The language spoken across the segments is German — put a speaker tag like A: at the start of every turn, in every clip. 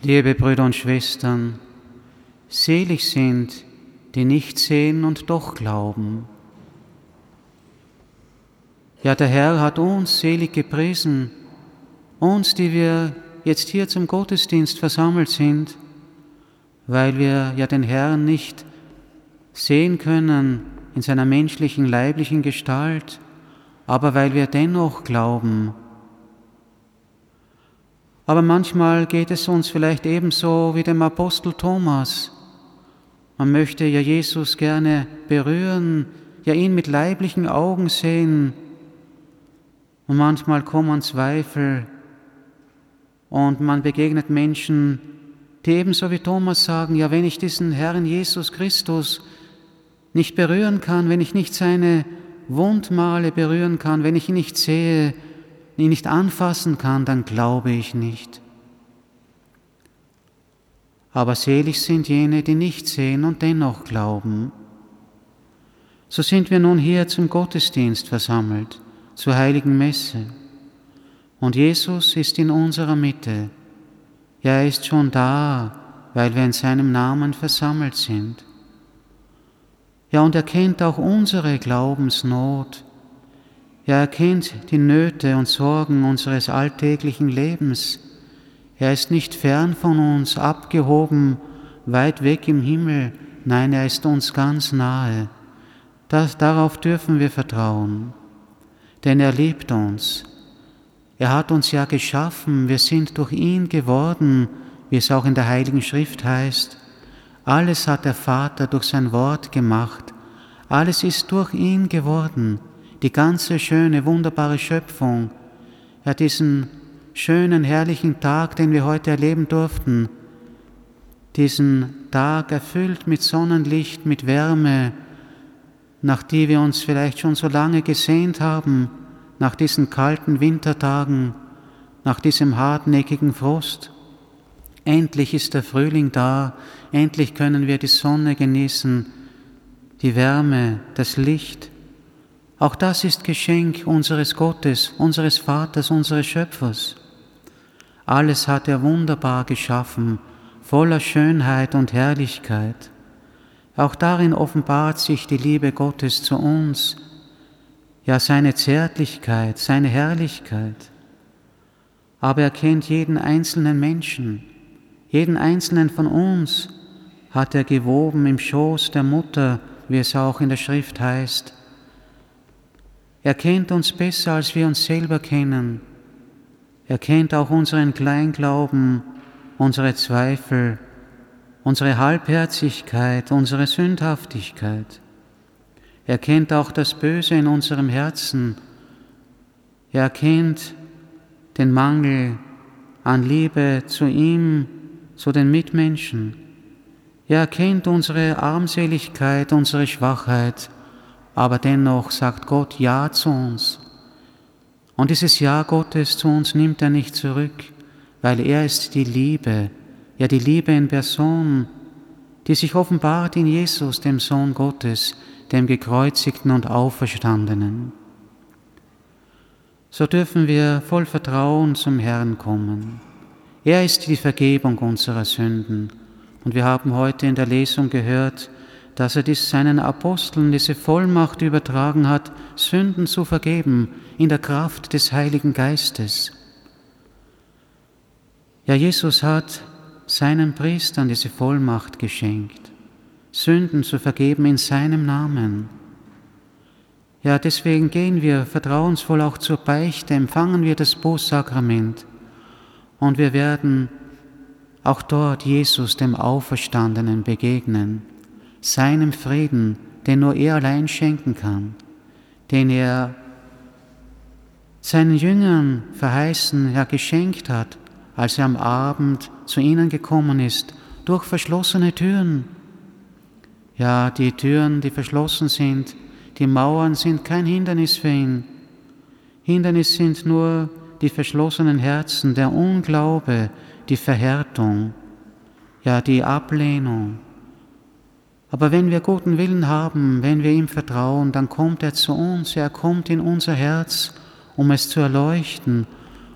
A: Liebe Brüder und Schwestern, selig sind, die nicht sehen und doch glauben. Ja, der Herr hat uns selig gepriesen, uns, die wir jetzt hier zum Gottesdienst versammelt sind, weil wir ja den Herrn nicht sehen können in seiner menschlichen, leiblichen Gestalt, aber weil wir dennoch glauben. Aber manchmal geht es uns vielleicht ebenso wie dem Apostel Thomas. Man möchte ja Jesus gerne berühren, ja ihn mit leiblichen Augen sehen. Und manchmal kommen Zweifel und man begegnet Menschen, die ebenso wie Thomas sagen, ja, wenn ich diesen Herrn Jesus Christus nicht berühren kann, wenn ich nicht seine Wundmale berühren kann, wenn ich ihn nicht sehe, ihn nicht anfassen kann, dann glaube ich nicht. Aber selig sind jene, die nicht sehen und dennoch glauben. So sind wir nun hier zum Gottesdienst versammelt, zur heiligen Messe. Und Jesus ist in unserer Mitte. Ja, er ist schon da, weil wir in seinem Namen versammelt sind. Ja, und er kennt auch unsere Glaubensnot. Er kennt die Nöte und Sorgen unseres alltäglichen Lebens. Er ist nicht fern von uns, abgehoben, weit weg im Himmel. Nein, er ist uns ganz nahe. Das, darauf dürfen wir vertrauen, denn er liebt uns. Er hat uns ja geschaffen, wir sind durch ihn geworden, wie es auch in der Heiligen Schrift heißt. Alles hat der Vater durch sein Wort gemacht. Alles ist durch ihn geworden. Die ganze schöne, wunderbare Schöpfung. Er hat diesen schönen, herrlichen Tag, den wir heute erleben durften, diesen Tag erfüllt mit Sonnenlicht, mit Wärme, nach die wir uns vielleicht schon so lange gesehnt haben, nach diesen kalten Wintertagen, nach diesem hartnäckigen Frost. Endlich ist der Frühling da, endlich können wir die Sonne genießen, die Wärme, das Licht. Auch das ist Geschenk unseres Gottes, unseres Vaters, unseres Schöpfers. Alles hat er wunderbar geschaffen, voller Schönheit und Herrlichkeit. Auch darin offenbart sich die Liebe Gottes zu uns, ja seine Zärtlichkeit, seine Herrlichkeit. Aber er kennt jeden einzelnen Menschen, jeden einzelnen von uns hat er gewoben im Schoß der Mutter, wie es auch in der Schrift heißt. Er kennt uns besser, als wir uns selber kennen. Er kennt auch unseren Kleinglauben, unsere Zweifel, unsere Halbherzigkeit, unsere Sündhaftigkeit. Er kennt auch das Böse in unserem Herzen. Er kennt den Mangel an Liebe zu ihm zu den Mitmenschen. Er kennt unsere Armseligkeit, unsere Schwachheit, aber dennoch sagt Gott Ja zu uns. Und dieses Ja Gottes zu uns nimmt er nicht zurück, weil er ist die Liebe, ja die Liebe in Person, die sich offenbart in Jesus, dem Sohn Gottes, dem gekreuzigten und auferstandenen. So dürfen wir voll Vertrauen zum Herrn kommen. Er ist die Vergebung unserer Sünden. Und wir haben heute in der Lesung gehört, dass er dies seinen Aposteln diese Vollmacht übertragen hat, Sünden zu vergeben in der Kraft des Heiligen Geistes. Ja, Jesus hat seinen Priestern diese Vollmacht geschenkt, Sünden zu vergeben in seinem Namen. Ja, deswegen gehen wir vertrauensvoll auch zur Beichte, empfangen wir das Bußsakrament und wir werden auch dort Jesus, dem Auferstandenen, begegnen, seinem Frieden, den nur er allein schenken kann, den er seinen Jüngern verheißen, ja geschenkt hat, als er am Abend zu ihnen gekommen ist, durch verschlossene Türen. Ja, die Türen, die verschlossen sind, die Mauern sind kein Hindernis für ihn. Hindernis sind nur die verschlossenen Herzen, der Unglaube, die Verhärtung, ja die Ablehnung. Aber wenn wir guten Willen haben, wenn wir ihm vertrauen, dann kommt er zu uns, er kommt in unser Herz, um es zu erleuchten,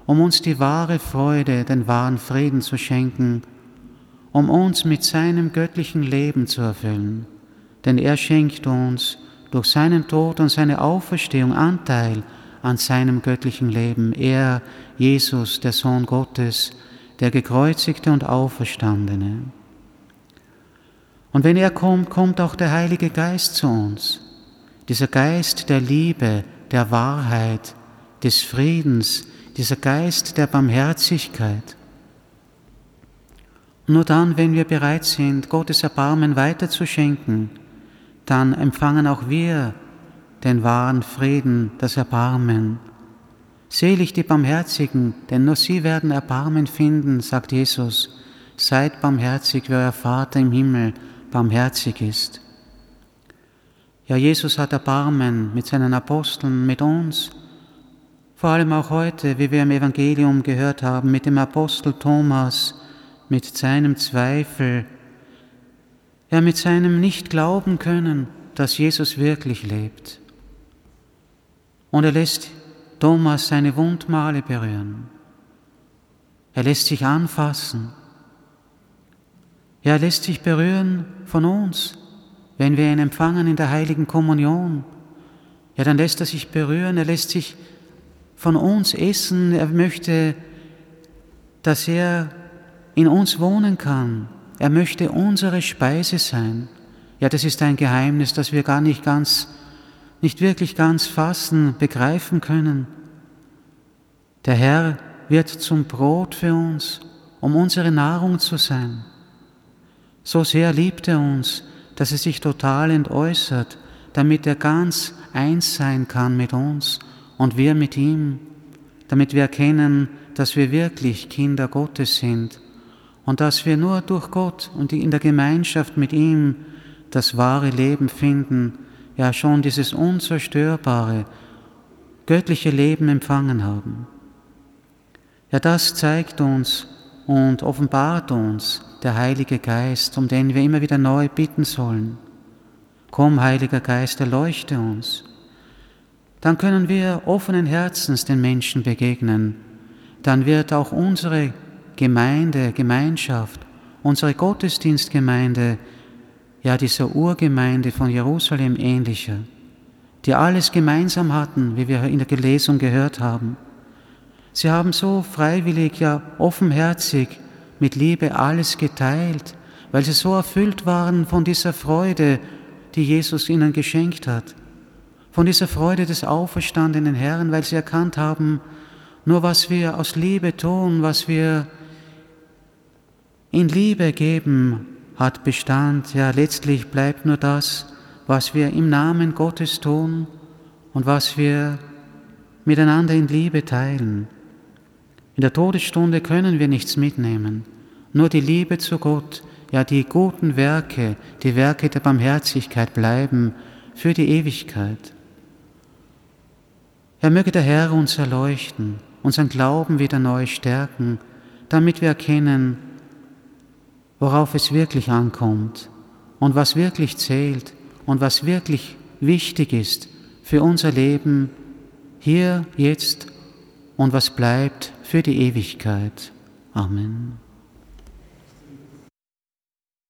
A: um uns die wahre Freude, den wahren Frieden zu schenken, um uns mit seinem göttlichen Leben zu erfüllen. Denn er schenkt uns durch seinen Tod und seine Auferstehung Anteil an seinem göttlichen Leben. Er, Jesus, der Sohn Gottes, der gekreuzigte und auferstandene. Und wenn er kommt, kommt auch der Heilige Geist zu uns. Dieser Geist der Liebe, der Wahrheit, des Friedens, dieser Geist der Barmherzigkeit. Nur dann, wenn wir bereit sind, Gottes Erbarmen weiterzuschenken, dann empfangen auch wir den wahren Frieden, das Erbarmen. Selig die Barmherzigen, denn nur sie werden Erbarmen finden, sagt Jesus. Seid barmherzig, wie euer Vater im Himmel barmherzig ist. Ja, Jesus hat Erbarmen mit seinen Aposteln, mit uns, vor allem auch heute, wie wir im Evangelium gehört haben, mit dem Apostel Thomas, mit seinem Zweifel, ja mit seinem Nicht-Glauben können, dass Jesus wirklich lebt. Und er lässt Thomas seine Wundmale berühren. Er lässt sich anfassen. Ja, er lässt sich berühren von uns, wenn wir ihn empfangen in der heiligen Kommunion. Ja, dann lässt er sich berühren, er lässt sich von uns essen, er möchte, dass er in uns wohnen kann. Er möchte unsere Speise sein. Ja, das ist ein Geheimnis, das wir gar nicht ganz, nicht wirklich ganz fassen, begreifen können. Der Herr wird zum Brot für uns, um unsere Nahrung zu sein. So sehr liebt er uns, dass er sich total entäußert, damit er ganz eins sein kann mit uns und wir mit ihm, damit wir erkennen, dass wir wirklich Kinder Gottes sind und dass wir nur durch Gott und in der Gemeinschaft mit ihm das wahre Leben finden, ja schon dieses unzerstörbare, göttliche Leben empfangen haben. Ja, das zeigt uns und offenbart uns der Heilige Geist, um den wir immer wieder neu bitten sollen. Komm, Heiliger Geist, erleuchte uns. Dann können wir offenen Herzens den Menschen begegnen. Dann wird auch unsere Gemeinde, Gemeinschaft, unsere Gottesdienstgemeinde, ja dieser Urgemeinde von Jerusalem ähnlicher, die alles gemeinsam hatten, wie wir in der Gelesung gehört haben. Sie haben so freiwillig, ja offenherzig mit Liebe alles geteilt, weil sie so erfüllt waren von dieser Freude, die Jesus ihnen geschenkt hat, von dieser Freude des auferstandenen Herrn, weil sie erkannt haben, nur was wir aus Liebe tun, was wir in Liebe geben hat Bestand, ja letztlich bleibt nur das, was wir im Namen Gottes tun und was wir miteinander in Liebe teilen. In der Todesstunde können wir nichts mitnehmen, nur die Liebe zu Gott, ja die guten Werke, die Werke der Barmherzigkeit bleiben für die Ewigkeit. Er möge der Herr uns erleuchten, unseren Glauben wieder neu stärken, damit wir erkennen, worauf es wirklich ankommt und was wirklich zählt und was wirklich wichtig ist für unser Leben hier, jetzt und was bleibt für die Ewigkeit. Amen.